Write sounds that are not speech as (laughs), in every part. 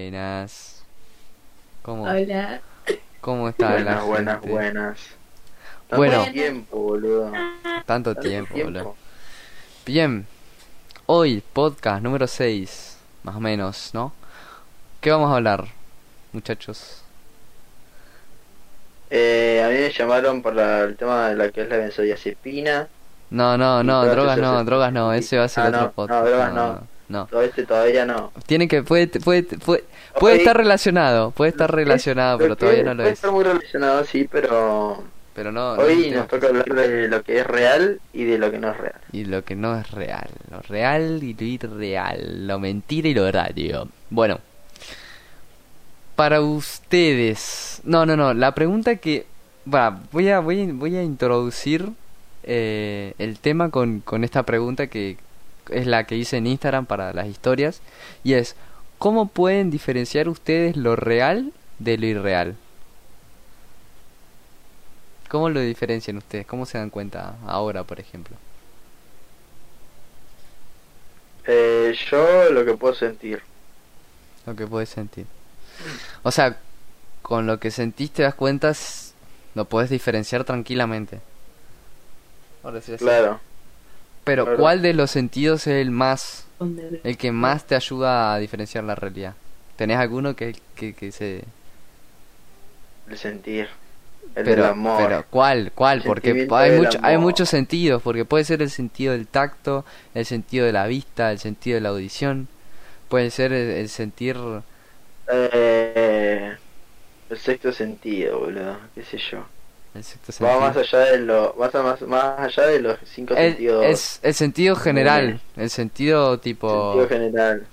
Buenas. ¿Cómo, Hola. cómo está la Buenas, buenas, gente? buenas. Tanto Bueno. tiempo, boludo. Tanto Tanto tiempo, boludo. Bien. Hoy, podcast número 6, más o menos, ¿no? ¿Qué vamos a hablar, muchachos? Eh, a mí me llamaron para el tema de la que es la benzodiazepina. No, no, no, drogas no, drogas no, ese va a ser Ah, otro no, podcast. no, drogas no. no. Todo este todavía no. Tiene que, puede, puede, puede, puede estar relacionado, puede estar relacionado, pero todavía no lo puede es. estar muy relacionado, sí, pero Pero no, no hoy es nos toca hablar de lo que es real y de lo que no es real. Y lo que no es real. Lo real y lo irreal. Lo mentira y lo verdadero. Bueno. Para ustedes. No, no, no. La pregunta que. Va, voy a, voy a, voy a introducir eh, el tema con, con esta pregunta que es la que hice en Instagram para las historias. Y es: ¿Cómo pueden diferenciar ustedes lo real de lo irreal? ¿Cómo lo diferencian ustedes? ¿Cómo se dan cuenta ahora, por ejemplo? Eh, yo lo que puedo sentir. Lo que puedes sentir. O sea, con lo que sentís te das cuenta, lo puedes diferenciar tranquilamente. Ahora sí, así. Claro. Pero claro. ¿cuál de los sentidos es el más, el que más te ayuda a diferenciar la realidad? ¿Tenés alguno que, que, que se... El sentir. El pero, del amor. pero ¿cuál? ¿Cuál? El Porque hay, mucho, hay muchos sentidos, porque puede ser el sentido del tacto, el sentido de la vista, el sentido de la audición, puede ser el, el sentir... Eh, el sexto sentido, boludo. ¿Qué sé yo? El sexto Va más allá de lo, más, más, más allá de los cinco El, sentidos. es el sentido general, el sentido tipo... Sentido general.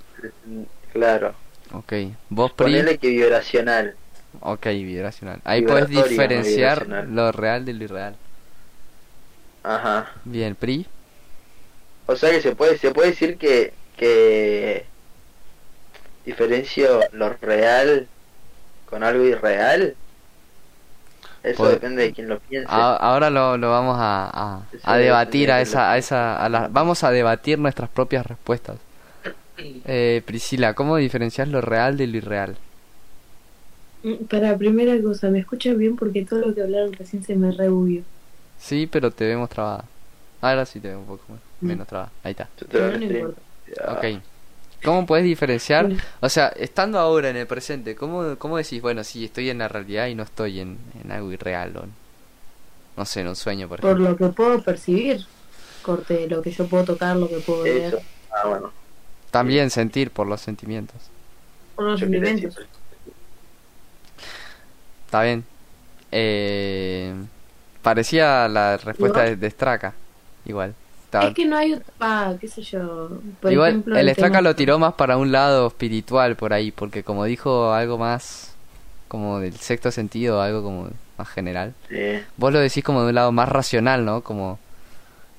Claro. Ok, vos Pri... Ponele que vibracional. Ok, vibracional. Ahí puedes no diferenciar lo real de lo irreal. Ajá. Bien, Pri. O sea que se puede, se puede decir que, que diferencio lo real con algo irreal. Eso Pod- depende de quien lo piense. A- ahora lo, lo vamos a, a, debatir a esa, a esa, a la- vamos a debatir nuestras propias respuestas. (coughs) Eh, Priscila, ¿cómo diferencias lo real de lo irreal? Mm, Para primera cosa, ¿me escuchas bien? Porque todo lo que hablaron recién se me rebubió. Sí, pero te vemos trabada. Ahora sí te veo un poco más- Mm. menos trabada. Ahí está. Yo te lo no importa. Ok. ¿Cómo puedes diferenciar? O sea, estando ahora en el presente, ¿cómo, cómo decís, bueno, sí, estoy en la realidad y no estoy en, en algo irreal o en- no sé, en un sueño, por Por ejemplo? lo que puedo percibir. Corte, lo que yo puedo tocar, lo que puedo ver. Eso. Ah, bueno. También sentir por los sentimientos. Por los sentimientos. Está bien. Eh, parecía la respuesta de, de Straka. Igual. Es que no hay. Ah, qué sé yo. Por Igual, ejemplo, el tema- Straka lo tiró más para un lado espiritual por ahí, porque como dijo algo más como del sexto sentido, algo como más general. Sí. Vos lo decís como de un lado más racional, ¿no? Como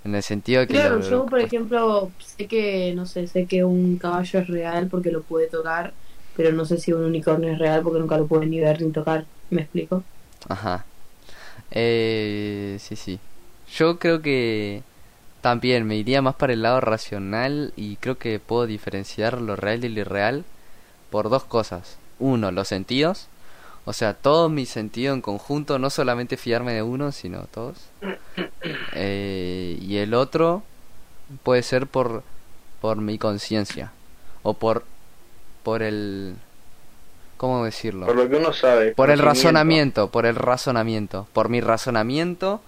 en el sentido de que... Claro, lo- yo por ejemplo sé que, no sé, sé que un caballo es real porque lo pude tocar, pero no sé si un unicornio es real porque nunca lo pude ni ver ni tocar. ¿Me explico? Ajá. Eh, sí, sí. Yo creo que también me iría más para el lado racional y creo que puedo diferenciar lo real de lo irreal por dos cosas. Uno, los sentidos. O sea, todo mi sentido en conjunto, no solamente fiarme de uno, sino todos. (coughs) Eh, y el otro puede ser por, por mi conciencia. O por, por el... ¿Cómo decirlo? Por lo que uno sabe. Por el razonamiento, por el razonamiento. Por mi razonamiento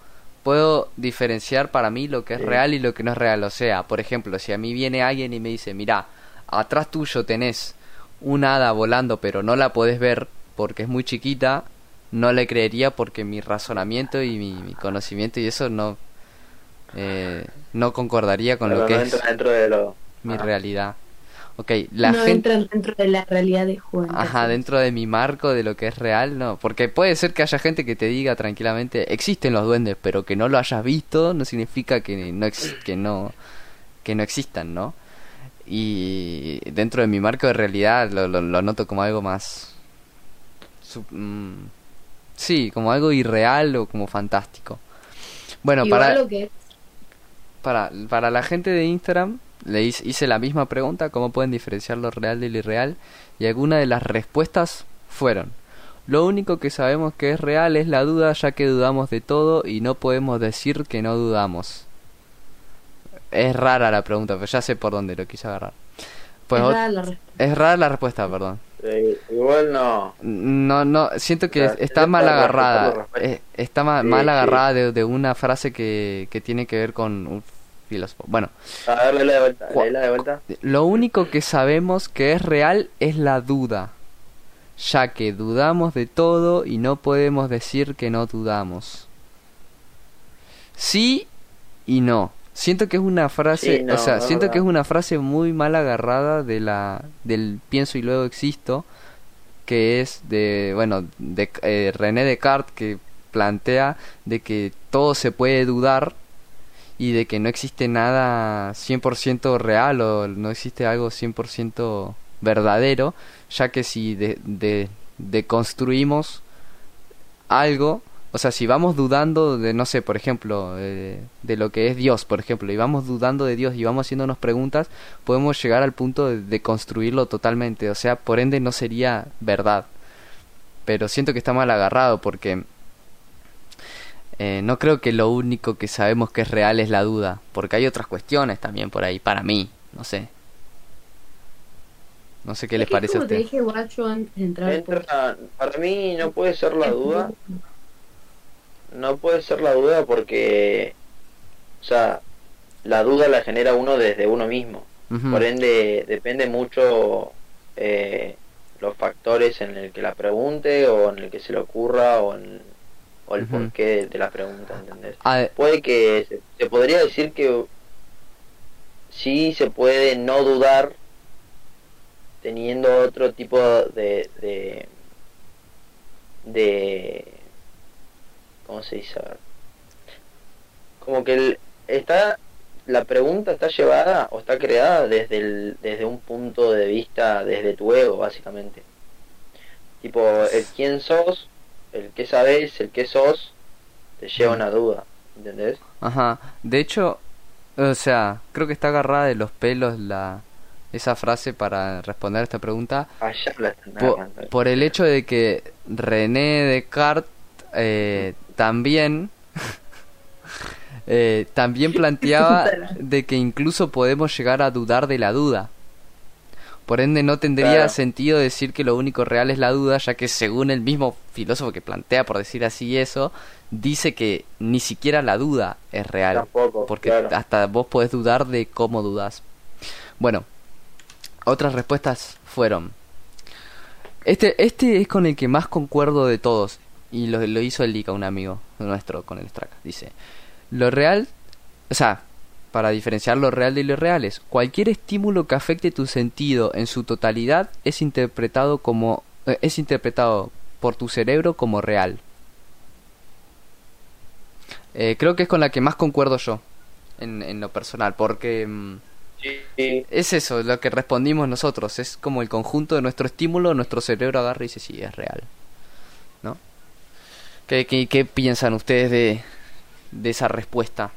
puedo diferenciar para mí lo que es real y lo que no es real. O sea, por ejemplo, si a mí viene alguien y me dice, mira, atrás tuyo tenés un hada volando pero no la podés ver porque es muy chiquita, no le creería porque mi razonamiento y mi, mi conocimiento y eso no, eh, no concordaría con Pero lo que es entra dentro de lo. mi realidad. Ok, la no gente... entran dentro de la realidad de Juan. Ajá, dentro de mi marco de lo que es real, no. Porque puede ser que haya gente que te diga tranquilamente, existen los duendes, pero que no lo hayas visto no significa que no, ex- que no, que no existan, ¿no? Y dentro de mi marco de realidad lo, lo, lo noto como algo más... sub- mm, sí, como algo irreal o como fantástico. Bueno, Igual para, lo que es para, para la gente de Instagram, le hice, la misma pregunta, ¿cómo pueden diferenciar lo real de lo irreal? Y algunas de las respuestas fueron, lo único que sabemos que es real es la duda, ya que dudamos de todo y no podemos decir que no dudamos. Es rara la pregunta, pero ya sé por dónde lo quise agarrar. Pues es, rara la respuesta. es rara la respuesta, perdón. Eh, igual no. No, no, siento que O sea, está es mal agarrada. eh, está Sí, mal sí. agarrada de, de una frase que, que tiene que ver con Bueno, A ver, léela de vuelta. Cu- Léela de vuelta. lo único que sabemos que es real es la duda, ya que dudamos de todo y no podemos decir que no dudamos. Sí y no. Siento que es una frase, Sí, no, o sea, siento que es una frase muy mal agarrada de la del pienso y luego existo, que es de, bueno, de eh, René Descartes que plantea de que todo se puede dudar y de que no existe nada 100% real o no existe algo 100% verdadero, ya que si de, de, deconstruimos algo, o sea, si vamos dudando de, no sé, por ejemplo, eh, de lo que es Dios, por ejemplo, y vamos dudando de Dios y vamos haciéndonos preguntas, podemos llegar al punto de, de construirlo totalmente, o sea, por ende no sería verdad. Pero siento que está mal agarrado porque eh, no creo que lo único que sabemos que es real es la duda, porque hay otras cuestiones también por ahí, para mí, no sé. No sé qué les parece a como te usted. dije, guacho, antes de entrar al Entra- para mí no puede ser la duda. No puede ser la duda porque, o sea, la duda la genera uno desde uno mismo. Por ende, depende mucho eh, los factores en el que la pregunte o en el que se le ocurra o, en, o el porqué de la pregunta, ¿entendés? Puede que, se, se podría decir que sí se puede no dudar teniendo otro tipo de, de, de ¿cómo se dice? Como que el, está la pregunta está llevada o está creada desde el, desde un punto de vista desde tu ego básicamente tipo el quién sos el qué sabes el qué sos te lleva a una duda ¿entendés? Ajá, de hecho, o sea, creo que está agarrada de los pelos la esa frase para responder a esta pregunta allá la están po- agarrando. por, el hecho de que René Descartes eh, también (laughs) eh, también planteaba de que incluso podemos llegar a dudar de la duda. Por ende no tendría Claro. sentido decir que lo único real es la duda, ya que según el mismo filósofo que plantea, por decir así eso, dice que ni siquiera la duda es real. Tampoco, porque claro. hasta vos podés dudar de cómo dudas. Bueno, otras respuestas fueron... Este, este es con el que más concuerdo de todos. Y lo, lo hizo el Lika, un amigo nuestro con el Straka. Dice, lo real, o sea, para diferenciar lo real de lo irreal es, cualquier estímulo que afecte tu sentido en su totalidad es interpretado como, eh, es interpretado por tu cerebro como real. Eh, creo que es con la que más concuerdo yo, en, en lo personal, porque... mm, Sí, es eso, lo que respondimos nosotros. Es como el conjunto de nuestro estímulo, nuestro cerebro agarra y dice, sí, es real. ¿No? ¿Qué, qué, qué piensan ustedes de, de esa respuesta?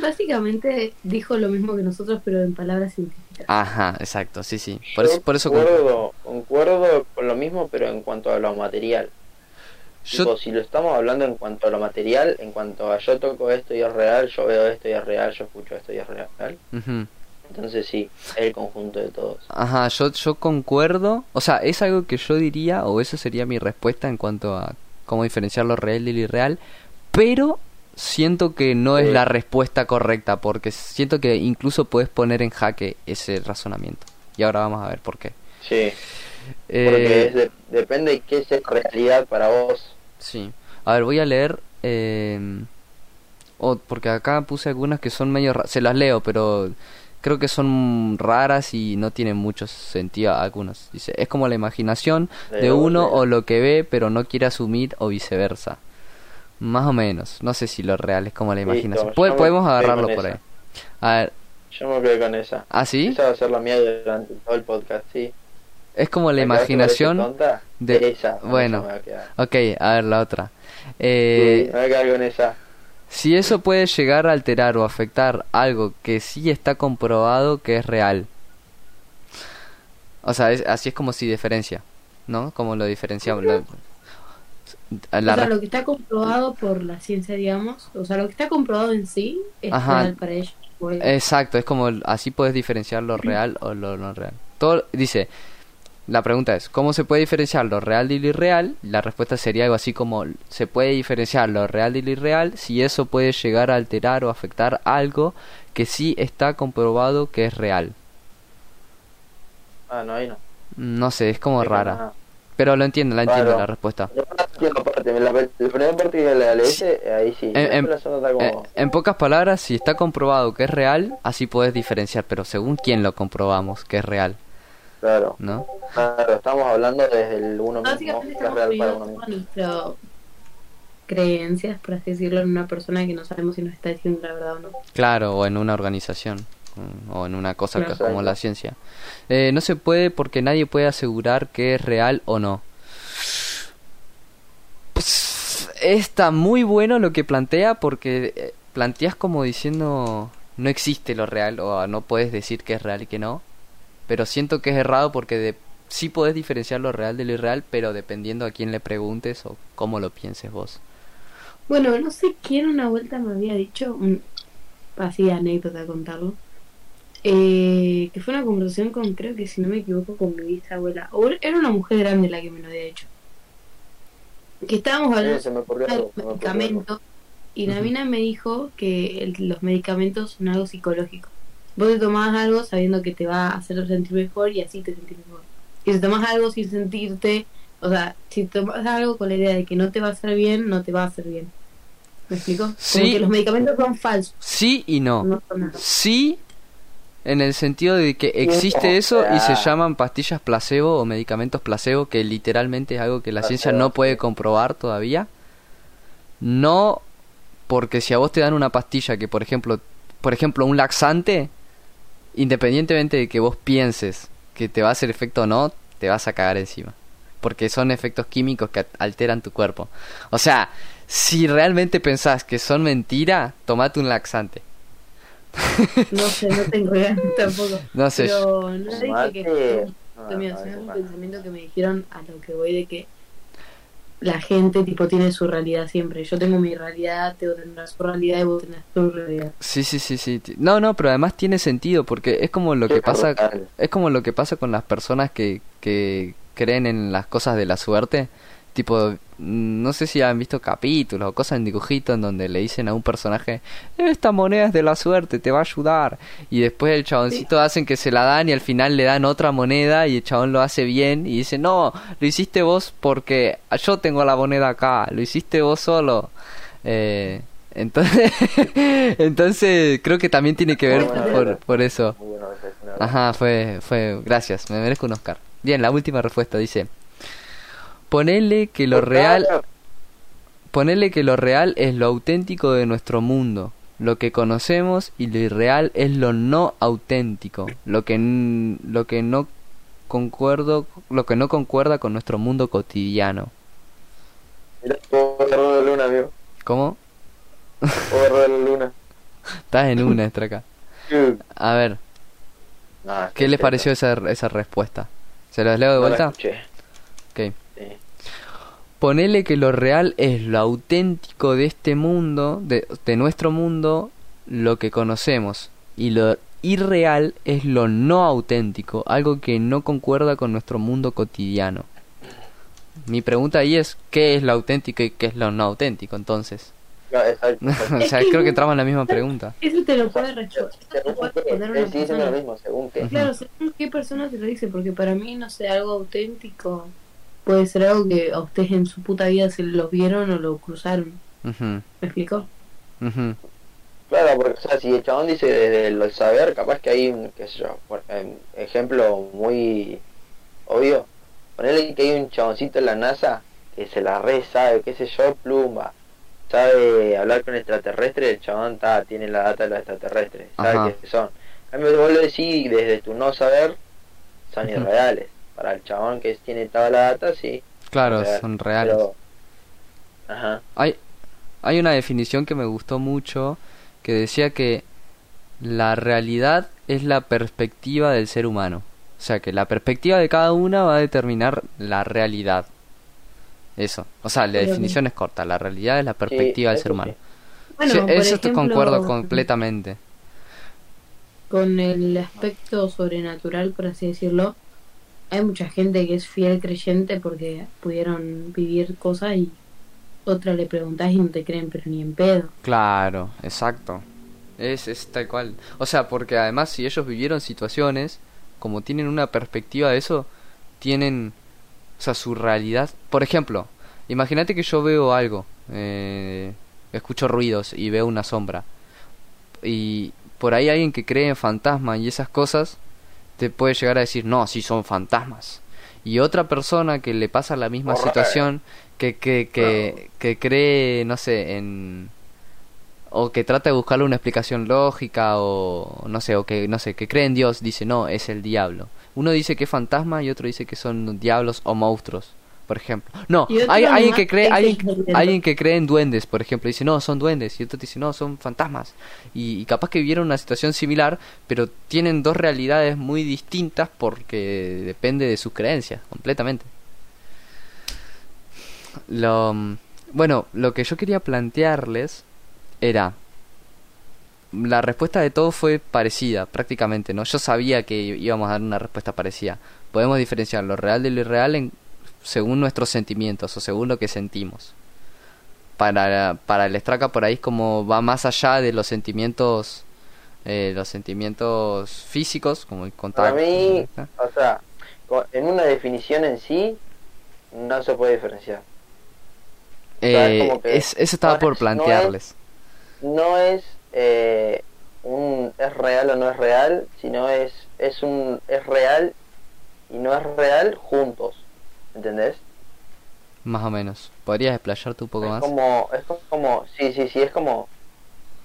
Básicamente dijo lo mismo que nosotros, pero en palabras científicas. Ajá, exacto, sí, sí. Por Yo eso, por eso concuerdo. concuerdo, concuerdo con lo mismo, pero en cuanto a lo material. Yo- Tipo, si lo estamos hablando en cuanto a lo material, en cuanto a yo toco esto y es real, yo veo esto y es real, yo escucho esto y es real. Entonces sí, es el conjunto de todos. Ajá, yo, yo concuerdo. O sea, es algo que yo diría, o eso sería mi respuesta en cuanto a cómo diferenciar lo real de lo irreal. Pero siento que no es Sí. la respuesta correcta, porque siento que incluso puedes poner en jaque ese razonamiento. Y ahora vamos a ver por qué. Sí, Eh, porque es de- depende de qué es realidad para vos. Sí. A ver, voy a leer. Eh... oh, porque acá puse algunas que son medio. ra- Se las leo, pero creo que son raras y no tienen mucho sentido algunas. Dice: Es como la imaginación de De uno o lo que ve, pero no quiere asumir o viceversa. Más o menos. No sé si lo real es como la Listo, imaginación. me podemos agarrarlo por ahí. A ver. Yo me quedé con esa. ¿Ah, sí? Esa va a ser la mía durante todo el podcast, sí. Es como la ¿Te quedaste con esa imaginación. de- Esa, bueno. a. Ok, a ver la otra. Sí, Eh, me voy a quedar con esa. si eso puede llegar a alterar o afectar algo que sí está comprobado que es real. O sea, es- así es como si diferencia, ¿no? Como lo diferenciamos. La o sea, lo que está comprobado por la ciencia, digamos, o sea, lo que está comprobado en sí es Ajá. real para ellos. Pues, Exacto, es como así puedes diferenciar lo real o lo no real. Todo dice, la pregunta es, ¿cómo se puede diferenciar lo real de lo irreal? La respuesta sería algo así como se puede diferenciar lo real de lo irreal si eso puede llegar a alterar o afectar algo que sí está comprobado que es real. Ah, no, ahí no. No sé, es como rara, pero lo entiendo, la entiendo la respuesta. Yo parte, la, la primera parte que la leíste, ahí sí. En, como... pocas palabras, si está comprobado que es real, así puedes diferenciar, pero según quién lo comprobamos que es real, Claro, ¿no? claro, estamos hablando desde el uno mismo, que es real para uno mismo. creencias, por así decirlo, en una persona que no sabemos si nos está diciendo la verdad o no. Claro, o en una organización, o en una cosa que- como la ciencia. Eh, no se puede porque nadie puede asegurar que es real o no. Está muy bueno lo que plantea porque eh, planteas como diciendo no existe lo real o no puedes decir que es real y que no. Pero siento que es errado porque de, sí podés diferenciar lo real de lo irreal, pero dependiendo a quién le preguntes o cómo lo pienses vos. Bueno, no sé quién una vuelta me había dicho, así anécdota contarlo, eh, que fue una conversación con, creo que si no me equivoco, con mi bisabuela. O era una mujer grande la que me lo había dicho. Que estábamos Sí, hablando se me ocurrió de algo, medicamentos y la mina me dijo que el- los medicamentos son algo psicológico. Vos te tomás algo sabiendo que te va a hacer sentir mejor y así te sentís mejor. Y si tomás algo sin sentirte, o sea, si tomas algo con la idea de que no te va a hacer bien, no te va a hacer bien. ¿Me explico? Como Sí. que los medicamentos son falsos, Sí y no. no son nada. Sí, en el sentido de que existe eso y se llaman pastillas placebo o medicamentos placebo, que literalmente es algo que la ciencia no puede comprobar todavía. No porque si a vos te dan una pastilla que, por ejemplo, por ejemplo, un laxante, independientemente de que vos pienses que te va a hacer efecto o no, te vas a cagar encima. Porque son efectos químicos que alteran tu cuerpo. O sea, si realmente pensás que son mentira, tomate un laxante. No sé, no tengo idea (laughs) tampoco. No sé, Pero no dije que No, mío, no, un pensamiento que me dijeron a lo que voy de que la gente tipo tiene su realidad siempre. Yo tengo mi realidad, Teo tendrá su realidad y vos tenés tu realidad. Sí, sí, sí, sí. No, no, pero además tiene sentido porque es como lo que pasa, es como lo que pasa con las personas que, que creen en las cosas de la suerte. Tipo, no sé si han visto capítulos o cosas en dibujitos en donde le dicen a un personaje, esta moneda es de la suerte, te va a ayudar. Y después el chaboncito hacen que se la dan y al final le dan otra moneda y el chabón lo hace bien y dice, no, lo hiciste vos porque yo tengo la moneda acá, lo hiciste vos solo. Eh, entonces, (laughs) entonces creo que también tiene que ver por, por eso. Ajá, fue, fue, gracias, me merezco un Oscar. Bien, la última respuesta dice, ponele que lo real, ponele que lo real es lo auténtico de nuestro mundo, lo que conocemos y lo irreal es lo no auténtico, lo que, lo que no concuerdo, lo que no concuerda con nuestro mundo cotidiano. Mirá, luna, amigo. ¿Cómo? La luna. (laughs) Estás en una extra acá. (laughs) A ver, ¿qué les es pareció esa, esa respuesta? ¿Se los leo de vuelta? Ponele que lo real es lo auténtico de este mundo, de, de nuestro mundo, lo que conocemos. Y lo irreal es lo no auténtico, algo que no concuerda con nuestro mundo cotidiano. Mi pregunta ahí es, ¿qué es lo auténtico y qué es lo no auténtico entonces? No, exacto, exacto. (laughs) o sea, creo que entramos en la misma pregunta. Eso te lo puede responder. Eso te puede responder una Él sigue diciendo lo persona. mismo, según que. Claro, según qué persona te lo dice, porque para mí, no sé, algo auténtico puede ser algo que a ustedes en su puta vida se lo vieron o lo cruzaron. Ujú, ¿Me explicó? ujú. Claro, porque o sea, si el chabón dice desde el saber, capaz que hay un, qué sé yo, por em, ejemplo muy obvio. Ponele que hay un chaboncito en la NASA que se la re sabe, qué sé yo, pluma. Sabe hablar con extraterrestres, el chabón ta, tiene la data de los extraterrestres, sabe Ajá. qué son. En cambio, vos lo decís desde tu no saber, son irreales. Para el chabón que tiene toda la data, sí. Claro, o sea, son reales. Pero... Ajá. Hay, hay una definición que me gustó mucho que decía que la realidad es la perspectiva del ser humano. O sea, que la perspectiva de cada una va a determinar la realidad. Eso. O sea, la Pero- definición es corta. La realidad es la perspectiva del ser sí. humano. Bueno, Sí, eso te concuerdo completamente. Con el aspecto sobrenatural, por así decirlo, hay mucha gente que es fiel creyente porque pudieron vivir cosas y otra le preguntás y no te creen, pero ni en pedo. Claro, exacto. Es, es tal cual. O sea, porque además si ellos vivieron situaciones, como tienen una perspectiva de eso, tienen, o sea, su realidad. Por ejemplo, imagínate que yo veo algo, eh, escucho ruidos y veo una sombra. Y por ahí alguien que cree en fantasmas y esas cosas, te puede llegar a decir, no, sí son fantasmas. Y otra persona que le pasa la misma situación, que, que, que, que cree, no sé, en o que trata de buscarle una explicación lógica o no sé o que no sé que cree en Dios dice no es el diablo. Uno dice que es fantasma y otro dice que son diablos o monstruos por ejemplo. No hay alguien que cree que alguien, que cree en duendes por ejemplo dice no son duendes y otro dice no son fantasmas y, y capaz que vivieron una situación similar pero tienen dos realidades muy distintas porque depende de sus creencias completamente. Lo bueno lo que yo quería plantearles era la respuesta de todos fue parecida prácticamente no yo sabía que íbamos a dar una respuesta parecida. Podemos diferenciar lo real de lo irreal en, según nuestros sentimientos o según lo que sentimos. Para para el estraca por ahí es como va más allá de los sentimientos eh, los sentimientos físicos como el Para contacto mí, o sea, en una definición en sí, no se puede diferenciar. sea, es Eh, como que es- eso estaba no por es- no es- plantearles No es eh, un es real o no es real, sino es es un es real y no es real juntos, ¿entendés? más o menos podrías explayarte un poco es más como es como sí sí sí es como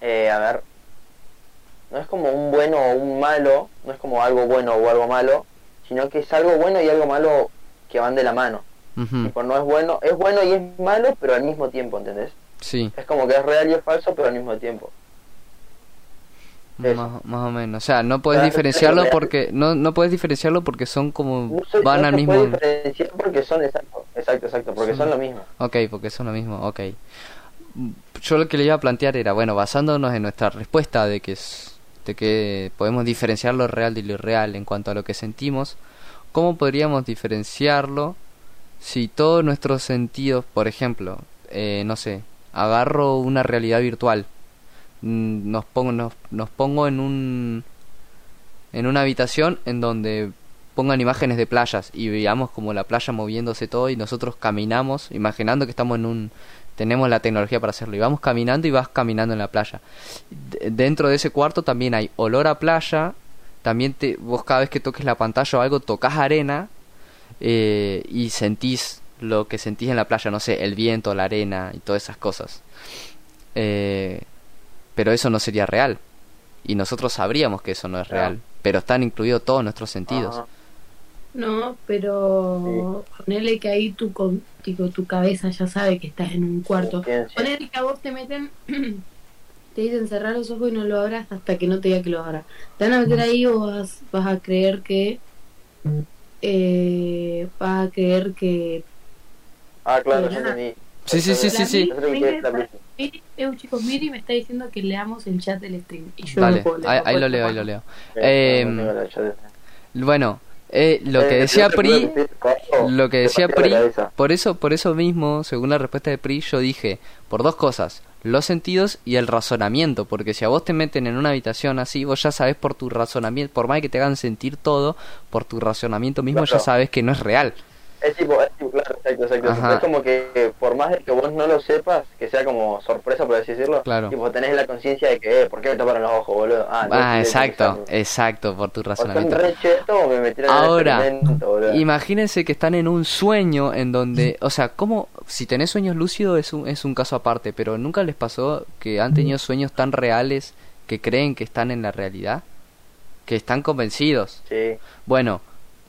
eh, a ver no es como un bueno o un malo no es como algo bueno o algo malo sino que es algo bueno y algo malo que van de la mano Ujú, tipo no es bueno es bueno y es malo pero al mismo tiempo ¿entendés? sí es como que es real y es falso pero al mismo tiempo. Más, más o menos. O sea, no puedes diferenciarlo porque no no puedes diferenciarlo porque son como no van no al mismo. puede diferenciar porque son exacto exacto exacto porque Sí. son lo mismo Ok, porque son lo mismo. Ok. Yo lo que le iba a plantear era, bueno, basándonos en nuestra respuesta de que es, de que podemos diferenciar lo real de lo irreal en cuanto a lo que sentimos, ¿cómo podríamos diferenciarlo si todos nuestros sentidos, por ejemplo, eh, no sé, agarro una realidad virtual, nos pongo nos, nos pongo en un en una habitación en donde pongan imágenes de playas y veamos como la playa moviéndose todo y nosotros caminamos imaginando que estamos en un tenemos la tecnología para hacerlo. Y vamos caminando y vas caminando en la playa. Dentro de ese cuarto también hay olor a playa también te vos cada vez que toques la pantalla o algo tocas arena eh, y sentís lo que sentís en la playa no sé el viento la arena y todas esas cosas. Eh, pero eso no sería real y nosotros sabríamos que eso no es Claro. real pero están incluidos todos nuestros sentidos. No, pero ponele que ahí tu, con- tipo, tu cabeza ya sabe que estás en un cuarto. Ponele que a vos te meten, (clears throat) te dicen cerrar los ojos y no lo abras hasta que no te diga que lo abras. Te van a meter ahí o vas, vas a creer que... Eh, vas a creer que... ah claro ya entendí Sí, sí, sí, sí, sí. Miri, eh, chicos, Miri me está diciendo que leamos el chat del stream. Y yo Dale, no puedo leer, ahí, lo leo, ahí lo leo. Eh, chat. Bueno, eh, lo que Eh, decía Pri, que estoy cagado, lo que decía Pri, por eso, por eso mismo, según la respuesta de Pri, yo dije, por dos cosas, los sentidos y el razonamiento, porque si a vos te meten en una habitación así, vos ya sabes por tu razonamiento, por más que te hagan sentir todo, por tu razonamiento mismo ya sabes que no es real. Es tipo, es tipo, claro, exacto, exacto. Ajá. Es como que por más de que vos no lo sepas, que sea como sorpresa, por así decirlo, Claro. tipo, tenés la conciencia de que, eh, ¿por qué me taparon los ojos, boludo? Ah, Ah, exacto, exacto, por tu O son razonamiento. re o me metieron en el Ahora. Imagínense que están en un sueño en donde, o sea, como si tenés sueños lúcidos es un, es un caso aparte, pero nunca les pasó que han tenido sueños tan reales que creen que están en la realidad, que están convencidos. Sí. Bueno,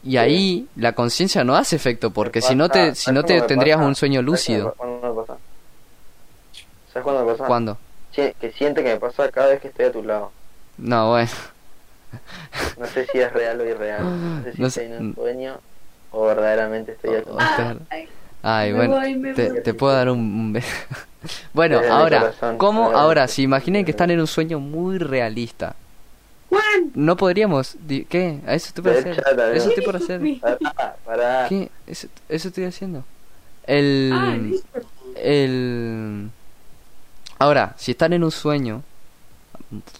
y ahí la conciencia no hace efecto porque si no te si ¿sabes no te tendrías pasa? un sueño ¿Sabes lúcido. me pasa? ¿Sabes cuándo me pasa? ¿Cuándo? Que siente que me pasa cada vez que estoy a tu lado. No, bueno. No sé si es real o irreal. No (laughs) sé si No estoy sé. en un sueño o verdaderamente estoy a tu lado. Claro. Ay, bueno. voy, Te, puedo dar un, beso. (laughs) bueno, Desde ahora, corazón, ¿cómo? Ahora, si imaginen que están en un sueño muy realista. Juan, No podríamos. ¿Qué? ¿A eso estoy por hacer? Eso estoy por hacer. ¿Qué? Eso, eso estoy haciendo. El. Ah, el. Ahora, si están en un sueño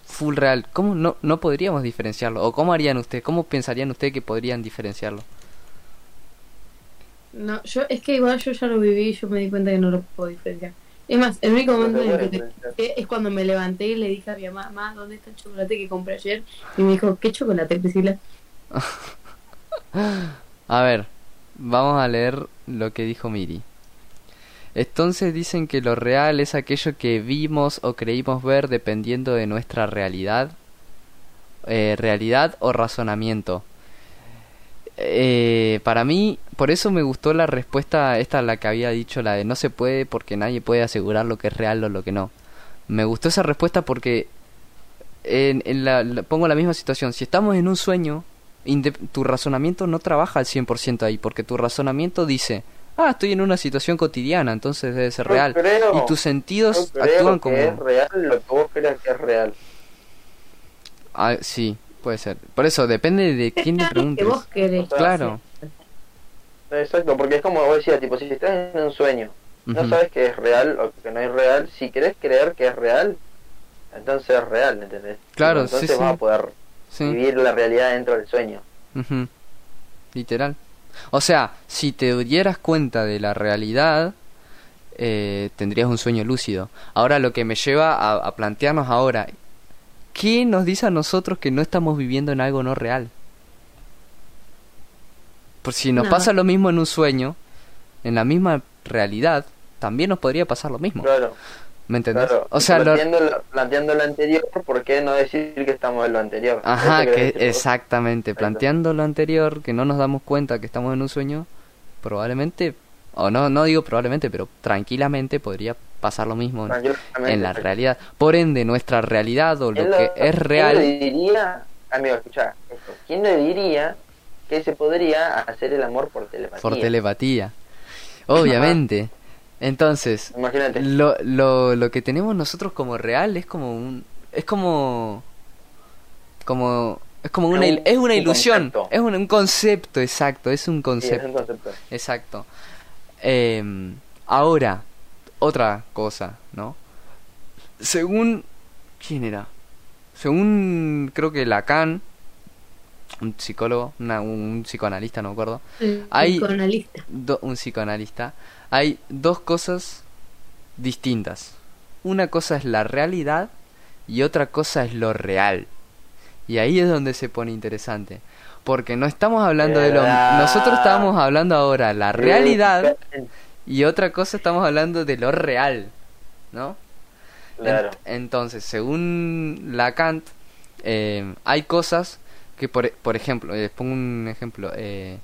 full real, ¿cómo no, no podríamos diferenciarlo? ¿O cómo harían ustedes? ¿Cómo pensarían ustedes que podrían diferenciarlo? No, yo, es que igual yo ya lo viví y yo me di cuenta que no lo puedo diferenciar. Es más, el único momento en el puede que te es cuando me levanté y le dije a mi mamá, mamá, ¿dónde está el chocolate que compré ayer? Y me dijo, ¿qué chocolate, Priscila? (laughs) A ver, vamos a leer lo que dijo Miri. Entonces dicen que lo real es aquello que vimos o creímos ver dependiendo de nuestra realidad, eh, realidad o razonamiento. Eh, para mí, por eso me gustó la respuesta esta la que había dicho, la de no se puede porque nadie puede asegurar lo que es real o lo que no. Me gustó esa respuesta porque en, en la, la- pongo la misma situación. Si estamos en un sueño, tu razonamiento no trabaja al 100% ahí, porque tu razonamiento dice, ah, estoy en una situación cotidiana, entonces debe ser real. creo- y tus sentidos creo actúan que como... es real lo que vos creas que es real. Ah, sí, puede ser. Por eso, depende de quién le que preguntes. vos querés. Claro. Exacto, porque es como vos decías, tipo, si estás en un sueño, no sabes que es real o que no es real, si querés creer que es real, entonces es real, ¿entendés? Claro, entonces sí, sí. vas a poder Sí. vivir la realidad dentro del sueño. Literal. O sea, si te dieras cuenta de la realidad, eh, tendrías un sueño lúcido. Ahora lo que me lleva a, a plantearnos ahora, ¿qué nos dice a nosotros que no estamos viviendo en algo no real? Por si nos Nada. pasa lo mismo en un sueño, en la misma realidad, también nos podría pasar lo mismo. Claro, ¿Me entendés? claro. O sea, lo- planteando, lo, planteando lo anterior, ¿por qué no decir que estamos en lo anterior? Ajá, exactamente, planteando lo anterior, que no nos damos cuenta que estamos en un sueño, probablemente, o no, no digo probablemente, pero tranquilamente podría pasar lo mismo en, la exacto. realidad. Por ende, nuestra realidad o lo ¿Quién que es ¿Quién real, le diría, amigo, escucha esto, ¿quién le diría que se podría hacer el amor por telepatía? por telepatía, obviamente. Entonces, Imagínate. lo, lo, lo que tenemos nosotros como real es como un, es como, como, es como una, Un- es una un ilusión, concepto. es un, un concepto, exacto, es un Sí, es concepto. un concepto. Exacto. Em, ahora, otra cosa, ¿no? Según... ¿Quién era? Según creo que Lacan, un psicólogo, una- un psicoanalista, no me acuerdo, El Hay- psicoanalista. do- un psicoanalista, hay dos cosas distintas. Una cosa es la realidad y otra cosa es lo real. Y ahí es donde se pone interesante. Porque no estamos hablando de lo... Nosotros estamos hablando ahora la realidad y otra cosa estamos hablando de lo real, ¿no? Claro. Entonces, según Lacan, eh, hay cosas que, por, por ejemplo, les pongo un ejemplo, eh,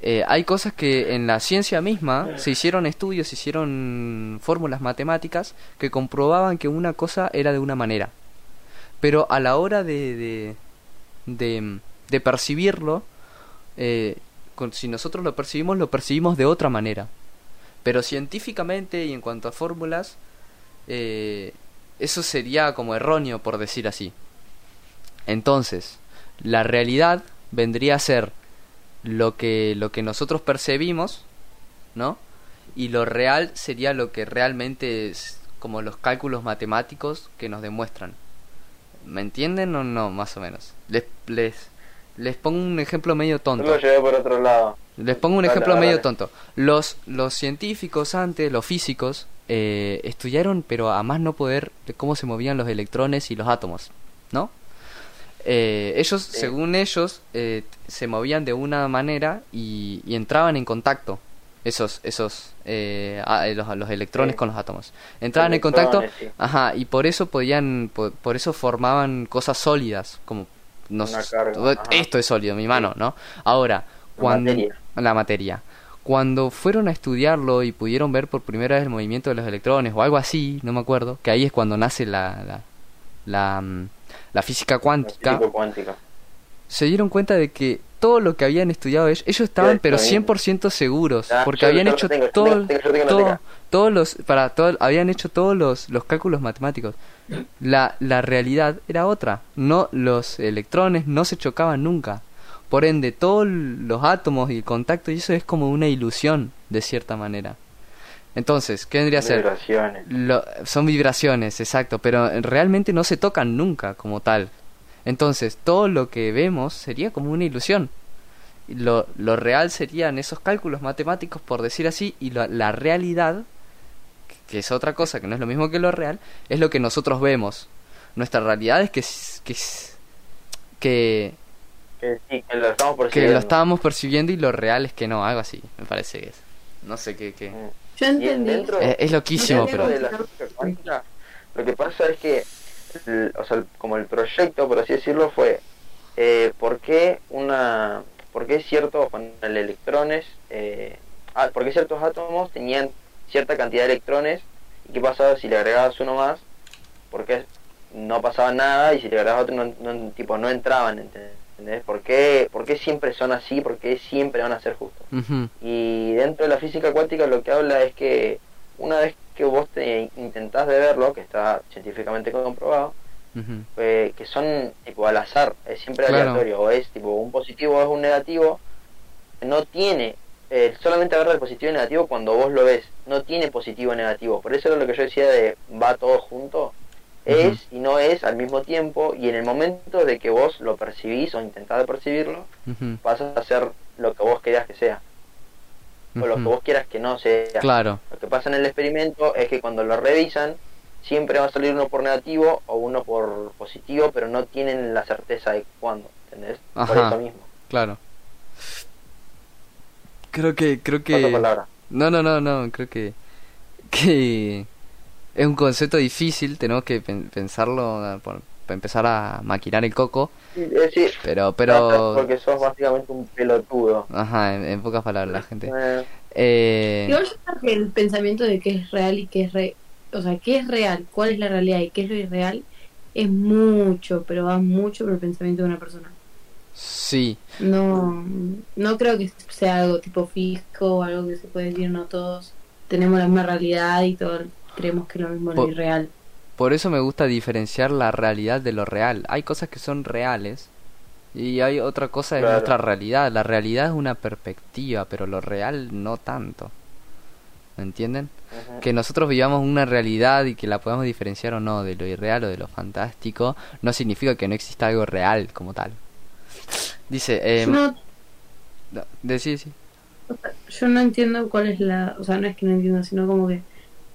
eh, hay cosas que en la ciencia misma se hicieron estudios, se hicieron fórmulas matemáticas que comprobaban que una cosa era de una manera. Pero a la hora de, de, de, de percibirlo, eh, con- si nosotros lo percibimos, lo percibimos de otra manera. Pero científicamente y en cuanto a fórmulas, eh, eso sería como erróneo por decir así. Entonces, la realidad vendría a ser lo que, lo que nosotros percibimos, ¿no? Y lo real sería lo que realmente es como los cálculos matemáticos que nos demuestran. ¿Me entienden o no? Más o menos. Les, les, les pongo un ejemplo medio tonto. lo llevé por otro lado. Les pongo un Dale, ejemplo dale, medio dale. tonto. Los, los científicos antes, los físicos, eh, estudiaron, pero a más no poder, de cómo se movían los electrones y los átomos, ¿no? Eh, ellos, Sí. según ellos, eh, se movían de una manera y, y entraban en contacto. Esos, esos, eh, a- los, los electrones Sí. con los átomos. Entraban en contacto, sí. ajá, y por eso podían, por, por eso formaban cosas sólidas, como carga, esto es sólido, mi mano, ¿no? Ahora, La cuando materia. la materia. cuando fueron a estudiarlo y pudieron ver por primera vez el movimiento de los electrones o algo así, no me acuerdo, que ahí es cuando nace la, la, la, mm, la física cuántica, se dieron cuenta de que todo lo que habían estudiado ellos, ellos estaban pero está bien. 100% seguros, porque habían hecho todo, todos los, para todo, habían hecho todos los, los cálculos matemáticos. La, la realidad era otra, no los electrones no se chocaban nunca. Por ende, todos los átomos y el contacto y eso es como una ilusión, de cierta manera. Entonces, ¿qué vendría a ser? Vibraciones. Lo- son vibraciones, exacto, pero realmente no se tocan nunca como tal. Entonces, todo lo que vemos sería como una ilusión. Lo, lo real serían esos cálculos matemáticos, por decir así, y la- la realidad, que- es otra cosa, que no es lo mismo que lo real, es lo que nosotros vemos. Nuestra realidad es que, que, que, Que sí, que lo estamos que persiguiendo. lo estábamos percibiendo y lo real es que no, algo así, me parece que es. No sé qué... qué. Mm. Yo Y entendí. dentro- Es, es loquísimo, pero... de la física cuántica, lo que pasa es que, el- o sea, como el proyecto, por así decirlo, fue eh, ¿por qué una, por qué ciertos con el electrones, eh, ah, por qué ciertos átomos tenían cierta cantidad de electrones y qué pasaba si le agregabas uno más, porque no pasaba nada y si le agregabas otro no, no- tipo no entraban, ¿entendés? ¿Por qué, ¿Por qué siempre son así? ¿Por qué siempre van a ser justos? Y dentro de la física cuántica lo que habla es que una vez que vos te intentás de verlo, que está científicamente comprobado, eh, que son tipo al azar, es siempre Claro. aleatorio, o es tipo un positivo o es un negativo, no tiene, eh, solamente el positivo y negativo cuando vos lo ves, no tiene positivo y negativo, por eso era lo que yo decía de va todo junto, es y no es al mismo tiempo, y en el momento de que vos lo percibís o intentás percibirlo, Ujú, pasa a ser lo que vos querías que sea, o lo que vos quieras que no sea. Claro, Lo que pasa en el experimento es que cuando lo revisan, siempre va a salir uno por negativo o uno por positivo, pero no tienen la certeza de cuándo, ¿entendés? Por eso mismo. claro. Creo que, creo que... palabra. No, no, no, no, creo que... Que es un concepto difícil, tenemos que pen- pensarlo por- para empezar a maquinar el coco, Sí, es decir, pero, pero... porque sos básicamente un pelotudo. Ajá, en, en pocas palabras la gente. Eh, Eh, yo creo que el pensamiento de qué es real y qué es re... O sea, qué es real, cuál es la realidad y qué es lo irreal es mucho, pero va mucho por el pensamiento de una persona. Sí, No, no creo que sea algo tipo fijo o algo que se puede decir, no todos tenemos la misma realidad y todos creemos que lo mismo es Po- lo irreal. por eso me gusta diferenciar la realidad de lo real. Hay cosas que son reales y hay otra cosa es Claro. nuestra realidad. La realidad es una perspectiva, pero lo real no tanto. ¿Me entienden? que nosotros vivamos una realidad y que la podamos diferenciar o no de lo irreal o de lo fantástico, no significa que no exista algo real como tal. Dice, eh, Yo no, no, decí, sí. o sea, yo no entiendo cuál es la... O sea, no es que no entiendo, sino como que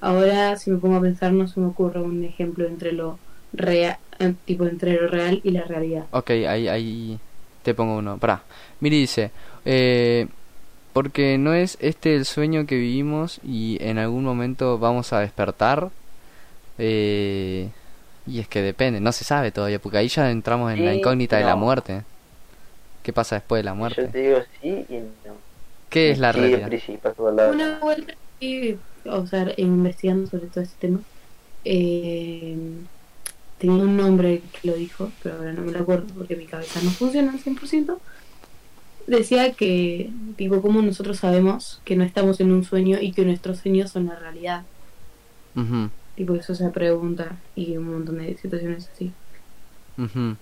ahora si me pongo a pensar no se me ocurre un ejemplo entre lo real, tipo entre lo real y la realidad. Ok, ahí, ahí te pongo uno. Pará. Miri dice, eh, porque no es este el sueño que vivimos y en algún momento vamos a despertar. Eh, y es que depende, no se sabe todavía, porque ahí ya entramos en la incógnita de la muerte. ¿Qué pasa después de la Yo muerte? te digo sí y no. ¿Qué es la Sí, realidad? Una vuelta y, o sea, investigando sobre todo este tema, eh, tenía un nombre que lo dijo, pero ahora no me lo acuerdo porque mi cabeza no funciona al 100%. Decía que, tipo, como nosotros sabemos que no estamos en un sueño y que nuestros sueños son la realidad. Tipo, eso se pregunta y un montón de situaciones así. ujú.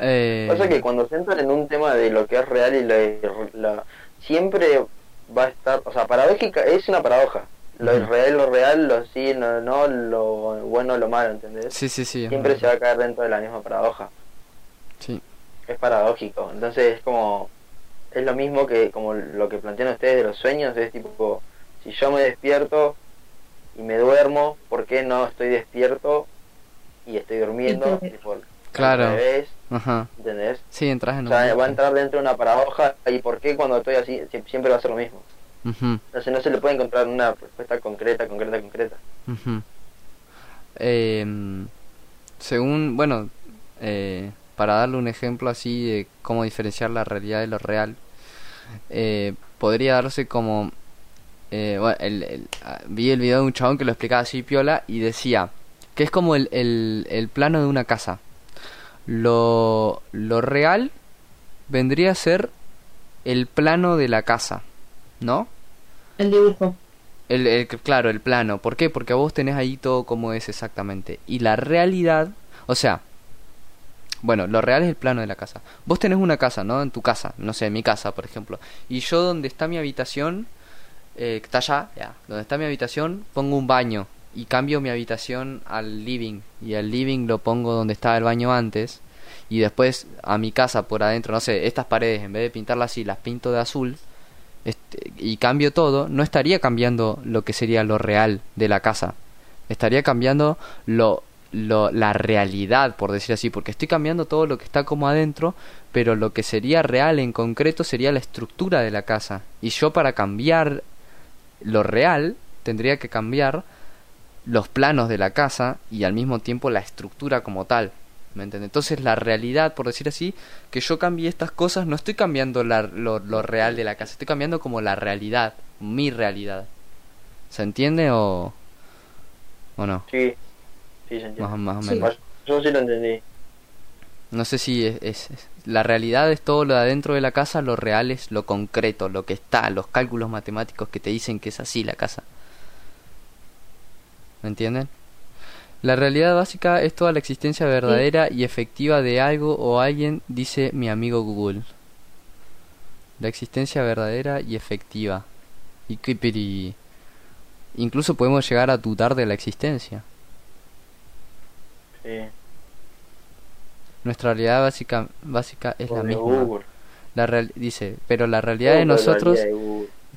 Eh, Pasa que cuando se entran en un tema de lo que es real y lo, lo- siempre va a estar, o sea, paradójica, es una paradoja. Lo irreal, lo real, lo sí, no, no, lo bueno, lo malo, ¿entendés? Sí, sí, sí. Siempre se va a caer dentro de la misma paradoja. Sí. Es paradójico. Entonces es como, es lo mismo que como lo que plantean ustedes de los sueños, es tipo, si yo me despierto y me duermo, ¿por qué no estoy despierto y estoy durmiendo? Y al Claro. revés, Ajá. ¿entendés? Sí, entras en O un... sea, va a entrar dentro de una paradoja y por qué cuando estoy así sie- siempre va a ser lo mismo. Ujú, Entonces no se le puede encontrar una respuesta concreta, concreta, concreta. ujú. Em, según, bueno, eh, para darle un ejemplo así de cómo diferenciar la realidad de lo real, eh, podría darse como... eh, bueno, el- el- ah, vi el video de un chabón que lo explicaba así piola y decía que es como el, el, el plano de una casa. Lo, lo real vendría a ser el plano de la casa, ¿no? El dibujo. El, el- claro, el plano. ¿Por qué? Porque vos tenés ahí todo como es exactamente. Y la realidad, o sea, bueno, lo real es el plano de la casa. Vos tenés una casa, ¿no? En tu casa, no sé, en mi casa, por ejemplo. Y yo donde está mi habitación, eh, que está allá, ya, donde está mi habitación, pongo un baño. Y cambio mi habitación al living. Y el living lo pongo donde estaba el baño antes. Y después a mi casa por adentro, no sé, estas paredes, en vez de pintarlas así, las pinto de azul este, y cambio todo, no estaría cambiando lo que sería lo real de la casa. Estaría cambiando lo, lo, la realidad, por decir así, porque estoy cambiando todo lo que está como adentro, pero lo que sería real en concreto sería la estructura de la casa. Y yo para cambiar lo real tendría que cambiar los planos de la casa y al mismo tiempo la estructura como tal. ¿Me entiendes? Entonces la realidad, por decir así, que yo cambie estas cosas, no estoy cambiando la- lo, lo real de la casa, estoy cambiando como la realidad, mi realidad. ¿Se entiende o, o no? Sí, sí, se entiende. Más, más o Sí. menos. Yo sí lo entendí. No sé si es, es- es- La realidad es todo lo de adentro de la casa, lo real es lo concreto, lo que está, los cálculos matemáticos que te dicen que es así la casa. ¿Me entienden? La realidad básica es toda la existencia verdadera y efectiva de algo o alguien, dice mi amigo Google. La existencia verdadera y efectiva. Y que- incluso podemos llegar a dudar de la existencia. Sí. Nuestra realidad básica, básica es la misma. Google. La real- dice, pero la realidad de nosotros, realidad de Google.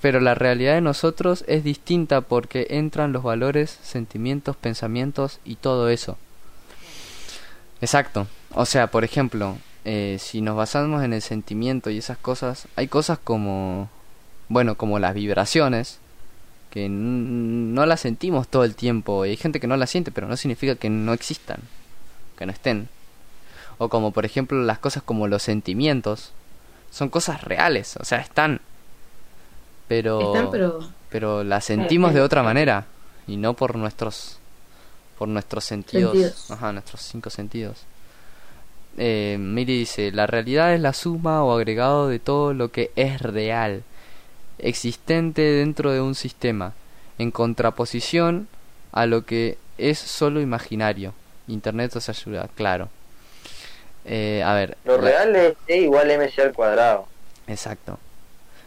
Pero la realidad de nosotros es distinta porque entran los valores, sentimientos, pensamientos y todo eso. Exacto. O sea, por ejemplo, eh, si nos basamos en el sentimiento y esas cosas, hay cosas como, bueno, como las vibraciones, que no las sentimos todo el tiempo. Y hay gente que no las siente, pero no significa que no existan, que no estén. O como, por ejemplo, las cosas como los sentimientos, son cosas reales, o sea, están. Pero, Están, pero pero las sentimos de otra manera y no por nuestros por nuestros sentidos, Sentidos. ajá, nuestros cinco sentidos. Eh, Miri dice, la realidad es la suma o agregado de todo lo que es real, existente dentro de un sistema, en contraposición a lo que es solo imaginario. Internet os ayuda, claro. Eh, a ver, Lo la- real es E igual MC al cuadrado. exacto.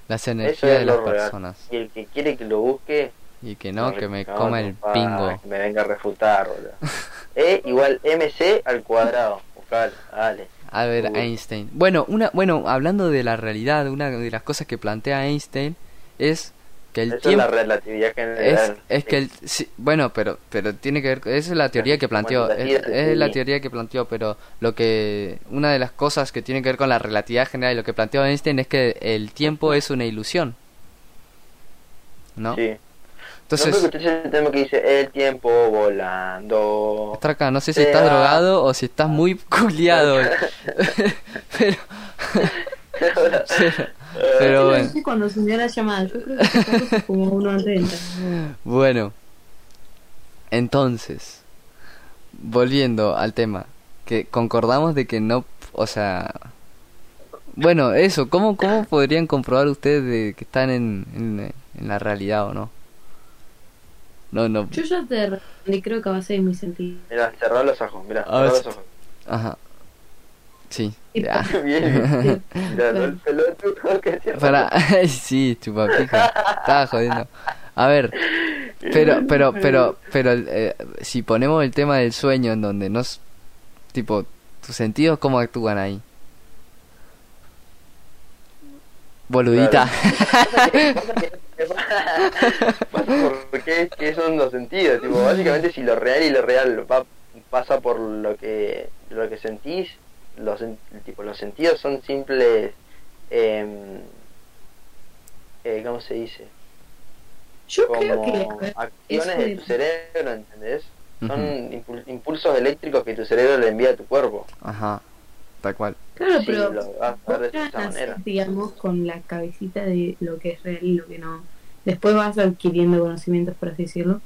Las energías es de las real. personas. Y el que quiere que lo busque, Y que no, que me no, coma el pingo. Que me venga a refutar, boludo. (laughs) E igual MC al cuadrado. Buscalo, dale. A ver, Uy. Einstein. Bueno, una, bueno, hablando de la realidad, una de las cosas que plantea Einstein es que el Eso es la relatividad general. es que el sí, bueno, pero pero tiene que ver esa es la teoría que planteó, es, la teoría que planteó, pero lo que una de las cosas que tiene que ver con la relatividad general y lo que planteó Einstein es que el tiempo es una ilusión. ¿No? Sí. Entonces, no creo que escuché el tema que dice el tiempo volando. Straca, no sé si estás drogado o si estás muy (laughs) culiado. pero, (laughs) pero, (laughs) pero Yo bueno. cuando la llamada. Yo creo que como uno. Bueno, entonces, volviendo al tema, que concordamos de que no, o sea, bueno, eso, ¿cómo, cómo podrían comprobar ustedes de que están en, en, en la realidad o no? No, no, Yo ya te respondí, creo que va a ser mi sentido. Mira, cerrá los ojos, mira, cerrá los ojos. ajá, sí, (laughs) ya. Bien, el pelotudo que Para, sí, chupapija, estaba jodiendo. A ver, pero, pero, pero, pero, eh, si ponemos el tema del sueño en donde no, s- tipo, tus sentidos cómo actúan ahí. Boludita. Pasa que- pasa por qué, qué son los sentidos, tipo, básicamente si lo real y lo real va, pasa por lo que lo que sentís, los tipo los sentidos son simples em, eh, ¿cómo se dice? Yo Como creo que acciones de tu cerebro, ¿entendés? Son impulsos eléctricos que tu cerebro le envía a tu cuerpo. Ajá, tal cual. Claro, sí, pero lo vas a ver de nacés, manera. digamos, con la cabecita de lo que es real y lo que no. Después vas adquiriendo conocimientos, por así decirlo.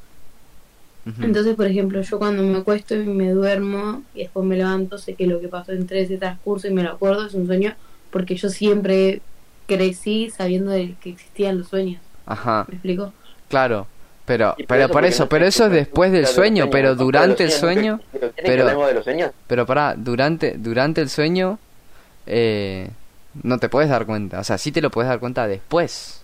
Entonces, por ejemplo, yo cuando me acuesto y me duermo y después me levanto, sé que lo que pasó entre ese transcurso y me lo acuerdo es un sueño porque yo siempre crecí sabiendo de que existían los sueños. Ajá, ¿Me explico? claro. Pero, pero por eso, no pero eso es después del sueño, pero durante el sueño, ¿Pero pero- pará, durante, durante el sueño, eh, no te puedes dar cuenta. O sea, sí te lo puedes dar cuenta después,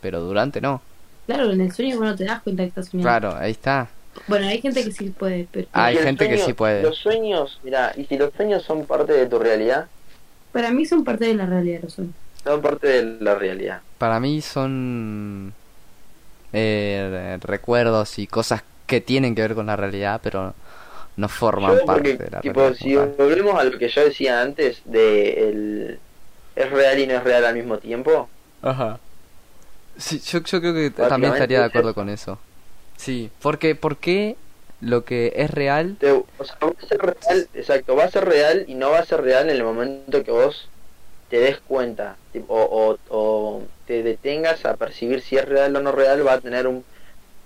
pero durante no. Claro, en el sueño vos no te das cuenta que estás soñando. Claro, ahí está. Bueno, hay gente que sí puede, pero Hay gente que sueño- sí puede. Los sueños, mira, y si los sueños son parte de tu realidad, para mí son parte de la realidad los sueños. son parte de la realidad. Para mí son eh, recuerdos y cosas que tienen que ver con la realidad, pero no forman Yo, parte porque, de la tipo, realidad. si volvemos a lo que yo decía antes de el es real y no es real al mismo tiempo, Ajá. Sí, yo, yo creo que también estaría de es acuerdo eso. con eso. Sí, porque ¿por qué lo que es real? te- o sea, va a ser real, exacto, va a ser real y no va a ser real en el momento que vos te des cuenta tipo, o, o, o te detengas a percibir si es real o no real, va a tener un,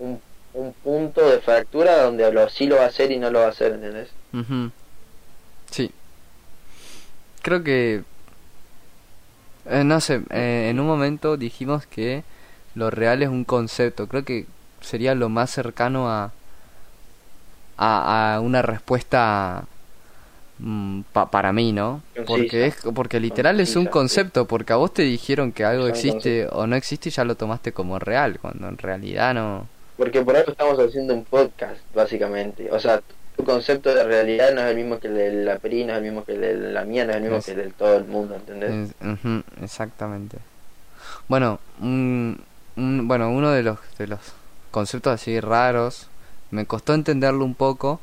un, un punto de fractura donde lo, sí lo va a hacer y no lo va a hacer, ¿entendés? Ujú. Sí. Creo que... eh, no sé, eh, en un momento dijimos que lo real es un concepto. Creo que sería lo más cercano a, a, a una respuesta mm, pa- para mí, ¿no? Porque es porque literal es un concepto, porque a vos te dijeron que algo existe o no existe y ya lo tomaste como real, cuando en realidad no. Porque por algo estamos haciendo un podcast, básicamente. O sea, tu concepto de realidad no es el mismo que el de la Peri, no es el mismo que el de la mía, no es el mismo Es- que el de todo el mundo, ¿entendés? Es- exactamente. Bueno, un, un- bueno, uno de los de los conceptos así raros me costó entenderlo un poco,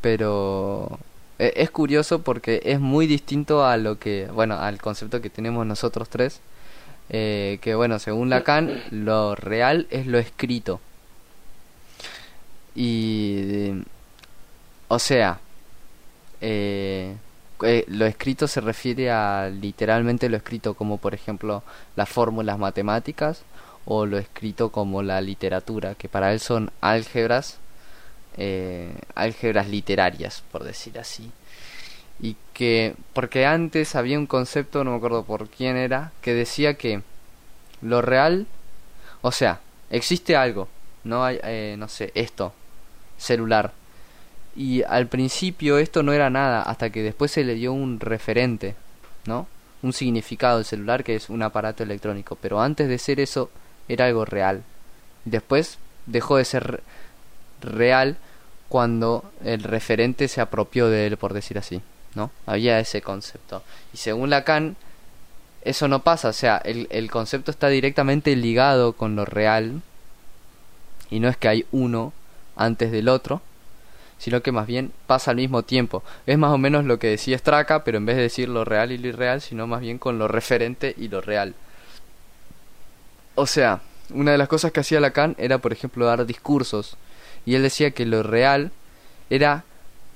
pero e- es curioso porque es muy distinto a lo que, bueno, al concepto que tenemos nosotros tres, eh, que bueno, según Lacan, lo real es lo escrito. Y, o sea, eh, eh, lo escrito se refiere a literalmente lo escrito como por ejemplo las fórmulas matemáticas o lo escrito como la literatura, que para él son álgebras, eh, álgebras literarias, por decir así. Y que, porque antes había un concepto, no me acuerdo por quién era, que decía que lo real, o sea, existe algo, no hay, eh, no sé, esto, celular. Y al principio esto no era nada, hasta que después se le dio un referente, ¿no? Un significado al celular que es un aparato electrónico. Pero antes de ser eso, era algo real. Después dejó de ser real cuando el referente se apropió de él, por decir así, ¿no? Había ese concepto. Y según Lacan, eso no pasa, o sea, el, concepto está directamente ligado con lo real, y no es que hay uno antes del otro, sino que más bien pasa al mismo tiempo. Es más o menos lo que decía Straka, pero en vez de decir lo real y lo irreal, sino más bien con lo referente y lo real. O sea, una de las cosas que hacía Lacan era, por ejemplo, dar discursos. Y él decía que lo real era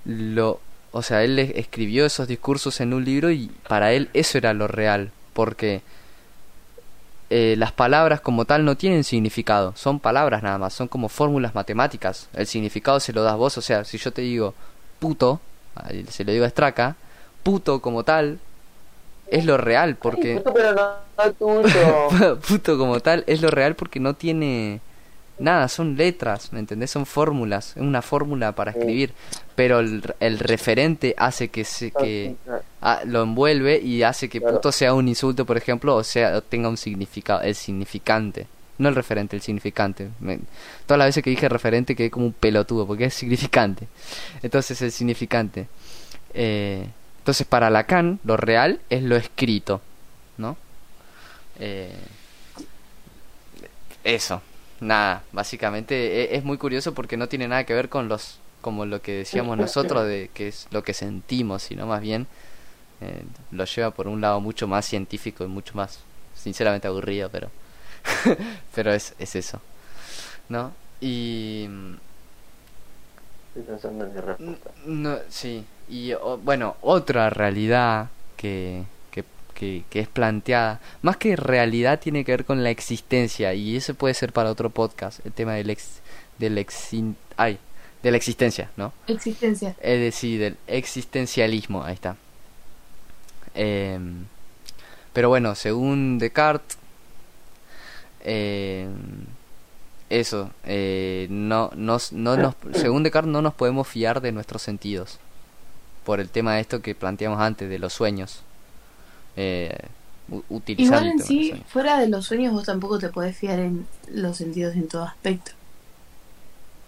lo... O sea, él escribió esos discursos en un libro y para él eso era lo real. Porque eh, las palabras como tal no tienen significado. Son palabras nada más. Son como fórmulas matemáticas. El significado se lo das vos. O sea, si yo te digo puto, se lo digo a Straka, puto como tal es lo real. Porque... Puto, pero no, (laughs) puto como tal es lo real porque no tiene nada, son letras, ¿me entendés? Son fórmulas, es una fórmula para escribir, pero el, el referente hace que se que ah, lo envuelve y hace que Claro. puto sea un insulto, por ejemplo, o sea, tenga un significado, el significante. No el referente, el significante. Me- todas las veces que dije referente quedé como un pelotudo, porque es significante. Entonces, el significante. Eh, entonces, para Lacan, lo real es lo escrito, ¿no? Eh, eso, nada, básicamente e- es muy curioso porque no tiene nada que ver con los, como lo que decíamos nosotros de que es lo que sentimos, sino más bien eh, lo lleva por un lado mucho más científico y mucho más, sinceramente aburrido, pero, (laughs) pero es, es eso, ¿no? Y Estoy pensando en mi respuesta. no, sí, y o- bueno, otra realidad que, que, que, que es planteada. Más que realidad tiene que ver con la existencia y eso puede ser para otro podcast, el tema del ex, del exin, ay, de la existencia, ¿no? Existencia. Es decir, del existencialismo, ahí está. Em, pero bueno, según Descartes, em, eso, eh, no, nos, no nos, según Descartes no nos podemos fiar de nuestros sentidos, por el tema de esto que planteamos antes, de los sueños. Eh, Igual en sí, fuera de los sueños, vos tampoco te podés fiar en los sentidos en todo aspecto.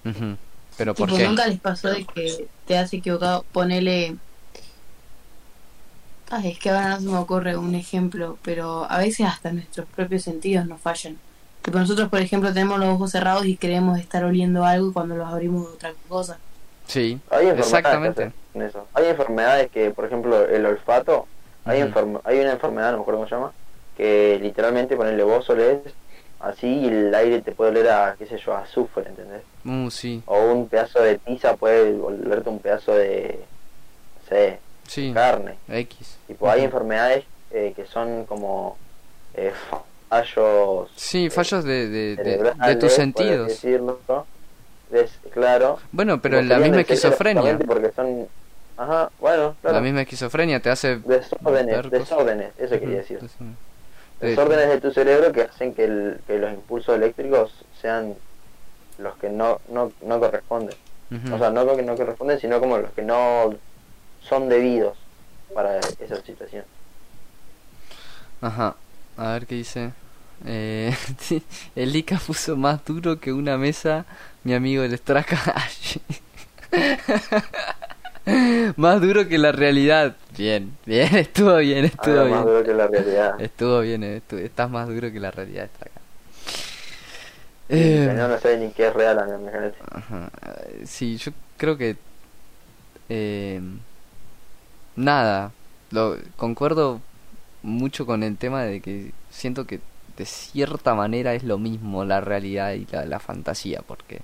Ujú. Pero Tipo, ¿por qué? nunca les pasó de que te has equivocado. Ponele. Ay, es que ahora no se me ocurre un ejemplo, pero a veces hasta nuestros propios sentidos nos fallan. Tipo, nosotros, por ejemplo, tenemos los ojos cerrados y creemos estar oliendo algo y cuando los abrimos otra cosa. Sí, Hay enfermedades que exactamente. eso. Hay enfermedades que, por ejemplo, el olfato, hay, enferme- hay una enfermedad, no me acuerdo cómo se llama, que literalmente ponerle vos olés así y el aire te puede oler a, qué sé yo, a azufre, ¿entendés? Uh, sí, O un pedazo de pizza puede olerte un pedazo de, no sé, sí, carne. X. Tipo, hay Ujú. enfermedades eh, que son como eh, fallos Sí, eh, fallos de, de, de, tus sentidos. decirlo, ¿no? Des- claro. Bueno, pero la misma esquizofrenia. Porque son... Ajá, bueno, claro. La misma esquizofrenia te hace... Desórdenes, desórdenes, eso quería decir. Desórdenes. Desórdenes de tu cerebro que hacen que, el- que los impulsos eléctricos sean los que no, no, no corresponden. O sea, no que no corresponden, sino como los que no son debidos para esa situación. Ajá. A ver qué dice. Eh, (laughs) el Ica puso más duro que una mesa, mi amigo el Straka. (laughs) más duro que la realidad. Bien, bien, (laughs) estuvo bien, estuvo Algo más bien. duro que la realidad. Estuvo bien, estu- estás más duro que la realidad, Straka. El Eh, señor no sabe ni qué es real. Ajá. Sí, yo creo que eh, nada, lo concuerdo mucho con el tema de que siento que de cierta manera es lo mismo la realidad y la, la fantasía, porque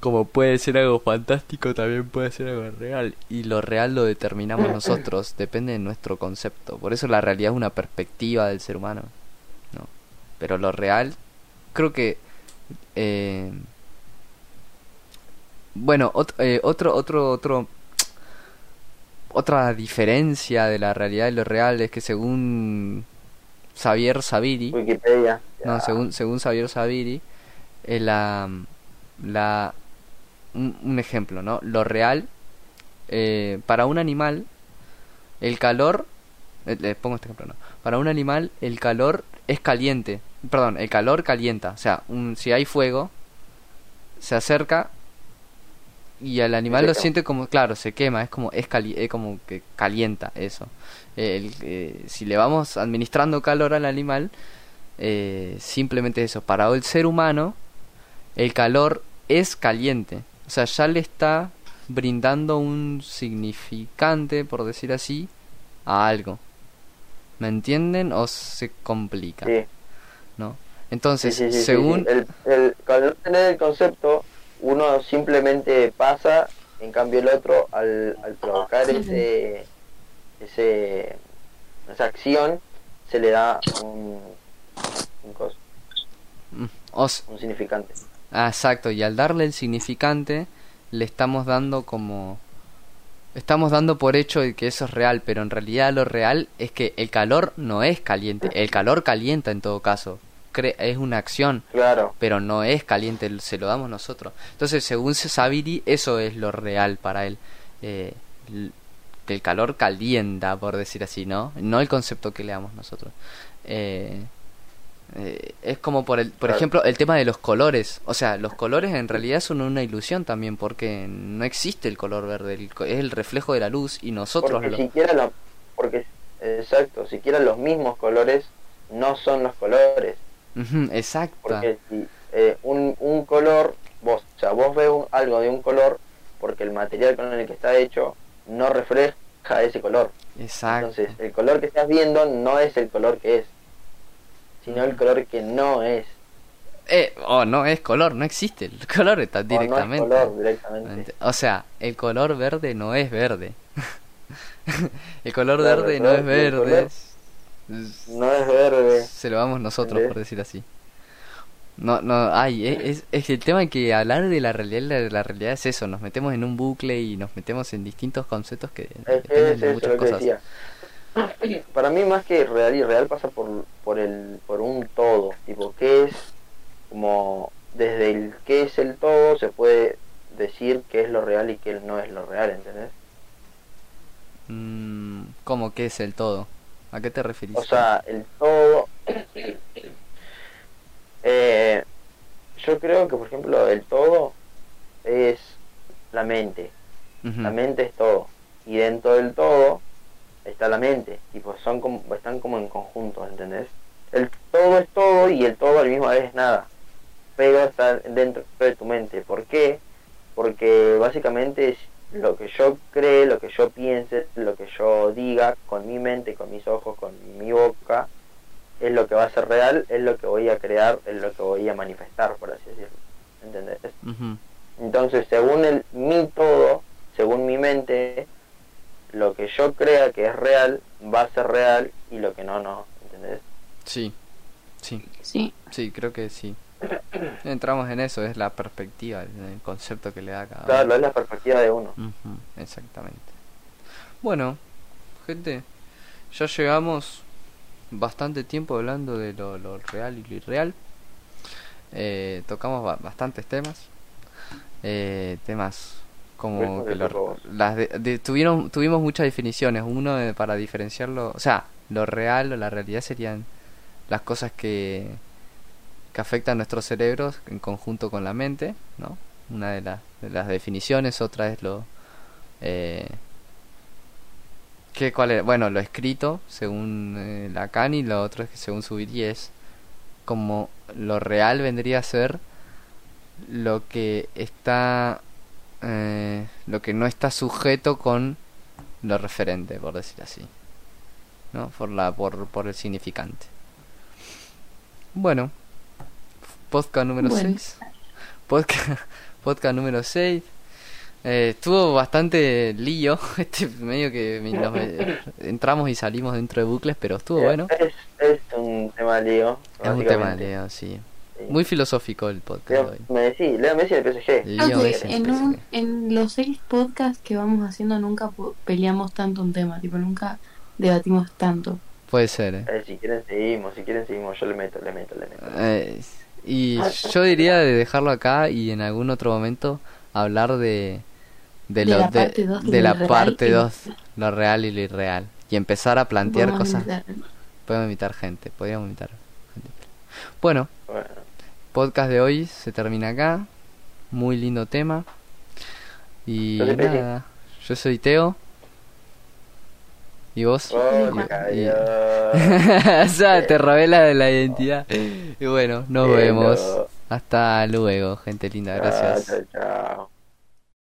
como puede ser algo fantástico, también puede ser algo real. Y lo real lo determinamos (laughs) nosotros, depende de nuestro concepto. Por eso la realidad es una perspectiva del ser humano. ¿no? Pero lo real, creo que... eh, bueno, ot- eh, otro, otro, otro... Otra diferencia de la realidad y lo real es que según Xavier Saviri, Wikipedia. no, según, según Xavier Saviri, eh, la, la, un, un ejemplo, ¿no? Lo real, eh, para un animal, el calor, eh, les pongo este ejemplo, ¿no? Para un animal, el calor es caliente, perdón, el calor calienta, o sea, un, si hay fuego, se acerca y el animal lo siente como, claro, se quema, es como, es, cali- es como que calienta eso. El- eh, si le vamos administrando calor al animal, eh, simplemente eso. Para el ser humano, el calor es caliente. O sea, ya le está brindando un significante, por decir así, a algo. ¿Me entienden? ¿O se complica? Sí, ¿No? Entonces, sí, sí, sí, según... El, el, cuando tenés el concepto, uno simplemente pasa, en cambio el otro, al, al provocar ese, ese, esa acción, se le da un, un, cos- Mm, os- un significante. Ah, exacto, y al darle el significante, le estamos dando como... Estamos dando por hecho de que eso es real, pero en realidad lo real es que el calor no es caliente, el calor calienta en todo caso, Cre- es una acción, Claro, pero no es caliente, se lo damos nosotros. Entonces, según Sabiri, eso es lo real para él, eh, el calor calienta, por decir así, ¿no? No el concepto que le damos nosotros. Eh, eh, es como por el, por Claro. ejemplo, el tema de los colores. O sea, los colores en realidad son una ilusión también, porque no existe el color verde, el es el reflejo de la luz y nosotros porque lo... siquiera lo, porque exacto, siquiera los mismos colores no son los colores. Exacto. Porque si eh, un, un color, vos, o sea, vos ves un- algo de un color porque el material con el que está hecho no refleja ese color. Exacto. Entonces, el color que estás viendo no es el color que es, sino el color que no es. Eh, oh, no es color, no existe. El (laughs) color está O no es directamente. color directamente. O sea, el color verde no es verde. (laughs) el color Claro, verde no es verde. No es verde. Se lo damos nosotros, por decir así. No, no, ay, es, es, es el tema que hablar de la realidad, la, la realidad es eso, nos metemos en un bucle y nos metemos en distintos conceptos que Es, dependen de muchas cosas. decía. Para mí más que real y real pasa por, por el por un todo, tipo qué es como desde el qué es el todo se puede decir qué es lo real y qué no es lo real, ¿entendés? Mm, ¿Cómo que es el todo? ¿A qué te referís? O sea, el todo (clears throat) eh, yo creo que por ejemplo el todo es la mente, la mente es todo y dentro del todo está la mente tipo son como están como en conjunto ¿entendés? el todo es todo y el todo al mismo vez es nada pero está dentro de tu mente ¿por qué? porque básicamente es lo que yo cree lo que yo piense lo que yo diga con mi mente con mis ojos con mi boca es lo que va a ser real es lo que voy a crear es lo que voy a manifestar por así decirlo ¿entendés? Entonces, según el mi todo, según mi mente, lo que yo crea que es real va a ser real y lo que no, no. ¿Entendés? Sí, sí, Sí. sí, creo que sí. Entramos en eso, es la perspectiva, el concepto que le da cada Claro, uno. es la perspectiva de uno. Exactamente. Bueno, gente, ya llegamos bastante tiempo hablando de lo, lo real y lo irreal. Eh, tocamos ba- bastantes temas. Eh, temas como que lo- las de- de- tuvieron, tuvimos muchas definiciones. Uno de- para diferenciarlo, o sea, lo real o la realidad serían las cosas que, que afectan nuestros cerebros en conjunto con la mente, ¿no? Una de, las de las definiciones, otra es lo... Eh, ¿qué, cuál es? Bueno, lo escrito, según eh, Lacan, y lo otro es que según Zubiri es como lo real vendría a ser lo que está... eh, lo que no está sujeto con lo referente, por decir así. ¿No? Por, la, por, por el significante. Bueno, podcast número Bueno. 6. Podcast, (laughs) podcast número 6. Eh, estuvo bastante lío, (laughs) este medio que me- (laughs) nos me- entramos y salimos dentro de bucles, pero estuvo bueno. Es, es un tema lío. Es un tema básicamente. lío, sí. Sí. Muy filosófico el podcast de Leo hoy. Messi, Leo Messi del PSG. Leo Creo que Messi en PSG. un- en los seis podcasts que vamos haciendo nunca peleamos tanto un tema, tipo nunca debatimos tanto. Puede ser, eh. Eh, si quieren seguimos, si quieren seguimos, yo le meto, le meto, le meto. Eh, y yo diría de dejarlo acá y en algún otro momento hablar de de, De lo, la de, parte dos, de lo la real parte y lo 2, lo real y lo irreal. Y empezar a plantear cosas. invitar- Podemos invitar gente, podríamos invitar gente. Bueno, Bueno, podcast de hoy se termina acá. Muy lindo tema. Y nada, yo soy Teo. ¿Y vos? hola, Y- o sea, (laughs) te revela de la identidad. Y bueno, nos vemos. Hasta luego, gente linda. Gracias. Chao, chao, chao.